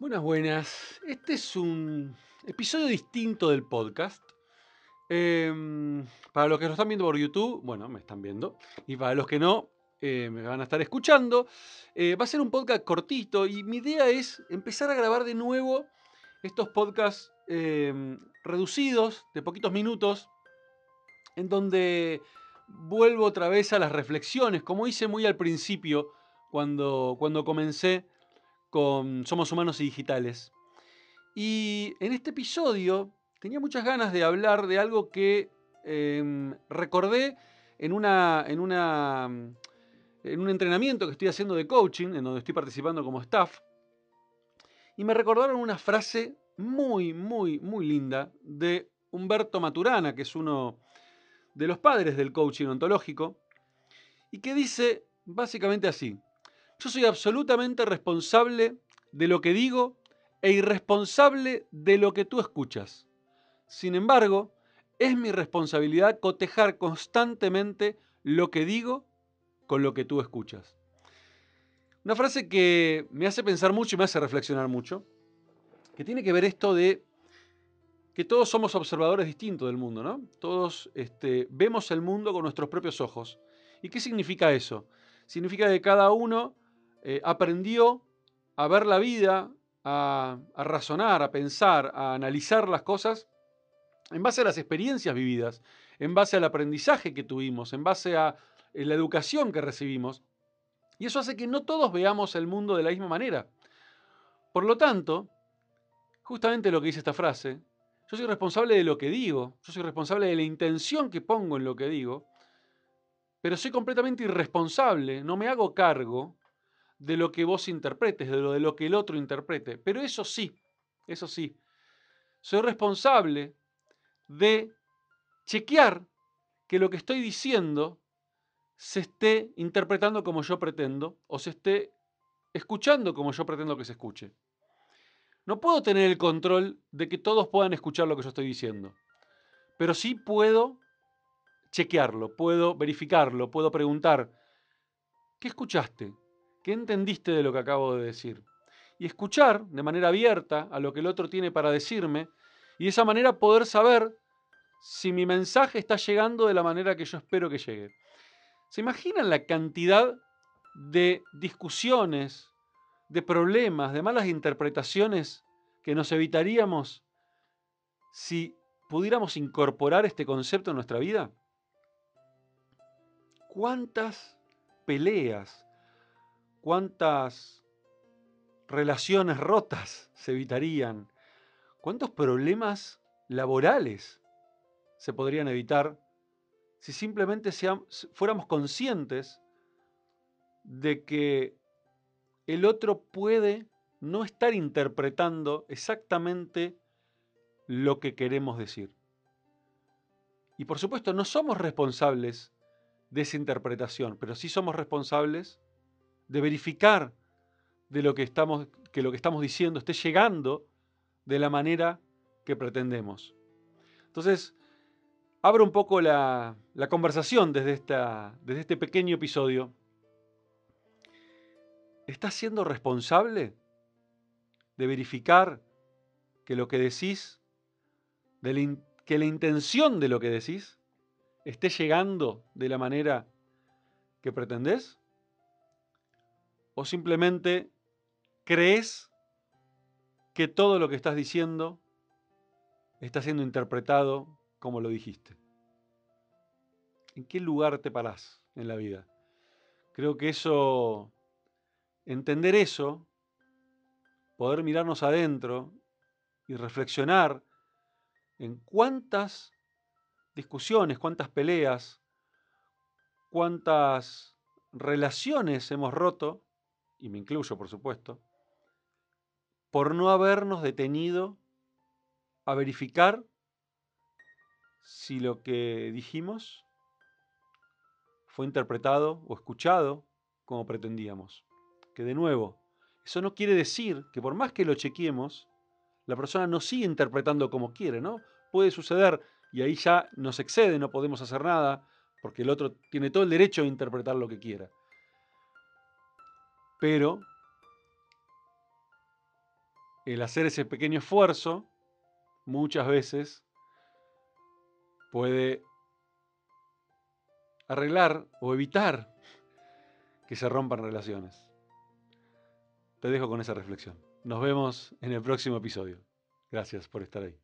Buenas, buenas. Este es un episodio distinto del podcast. Em, para los que lo están viendo por YouTube, bueno, me están viendo. Y para los que no, eh, me van a estar escuchando. Eh, va a ser un podcast cortito y mi idea es empezar a grabar de nuevo estos podcasts em, reducidos, de poquitos minutos, en donde vuelvo otra vez a las reflexiones, como hice muy al principio cuando, cuando comencé con Somos Humanos y Digitales. Y en este episodio tenía muchas ganas de hablar de algo que em, recordé en, una, en, una, en un entrenamiento que estoy haciendo de coaching, en donde estoy participando como staff. Y me recordaron una frase muy, muy, muy linda de Humberto Maturana, que es uno de los padres del coaching ontológico, y que dice básicamente así, yo soy absolutamente responsable de lo que digo e irresponsable de lo que tú escuchas. Sin embargo, es mi responsabilidad cotejar constantemente lo que digo con lo que tú escuchas. Una frase que me hace pensar mucho y me hace reflexionar mucho, que tiene que ver esto de que todos somos observadores distintos del mundo, ¿no? Todos este, vemos el mundo con nuestros propios ojos. ¿Y qué significa eso? Significa que cada uno eh, aprendió a ver la vida, a, razonar, a pensar, a analizar las cosas en base a las experiencias vividas, en base al aprendizaje que tuvimos, en base a eh, la educación que recibimos. Y eso hace que no todos veamos el mundo de la misma manera. Por lo tanto, justamente lo que dice esta frase, yo soy responsable de lo que digo, yo soy responsable de la intención que pongo en lo que digo, pero soy completamente irresponsable, no me hago cargo de lo que vos interpretes, de lo, de lo que el otro interprete. Pero eso sí, eso sí, soy responsable de chequear que lo que estoy diciendo se esté interpretando como yo pretendo o se esté escuchando como yo pretendo que se escuche. No puedo tener el control de que todos puedan escuchar lo que yo estoy diciendo, pero sí puedo chequearlo, puedo verificarlo, puedo preguntar, ¿qué escuchaste? ¿Qué entendiste de lo que acabo de decir? Y escuchar de manera abierta a lo que el otro tiene para decirme y de esa manera poder saber si mi mensaje está llegando de la manera que yo espero que llegue. ¿Se imaginan la cantidad de discusiones, de problemas, de malas interpretaciones que nos evitaríamos si pudiéramos incorporar este concepto en nuestra vida? ¿Cuántas peleas, cuántas relaciones rotas se evitarían, cuántos problemas laborales se podrían evitar si simplemente fuéramos conscientes de que el otro puede no estar interpretando exactamente lo que queremos decir. Y por supuesto no somos responsables de esa interpretación, pero sí somos responsables de verificar de lo que estamos, que lo que estamos diciendo esté llegando de la manera que pretendemos. Entonces, abro un poco la, la conversación desde, esta, desde este pequeño episodio. ¿Estás siendo responsable de verificar que lo que decís, de que la intención de lo que decís, esté llegando de la manera que pretendés? ¿O simplemente crees que todo lo que estás diciendo está siendo interpretado como lo dijiste? ¿En qué lugar te parás en la vida? Creo que eso, entender eso, poder mirarnos adentro y reflexionar en cuántas discusiones, cuántas peleas, cuántas relaciones hemos roto y me incluyo por supuesto, por no habernos detenido a verificar si lo que dijimos fue interpretado o escuchado como pretendíamos. Que de nuevo, eso no quiere decir que por más que lo chequeemos, la persona no sigue interpretando como quiere, ¿no? Puede suceder y ahí ya nos excede, no podemos hacer nada, porque el otro tiene todo el derecho a interpretar lo que quiera. Pero el hacer ese pequeño esfuerzo muchas veces puede arreglar o evitar que se rompan relaciones. Te dejo con esa reflexión. Nos vemos en el próximo episodio. Gracias por estar ahí.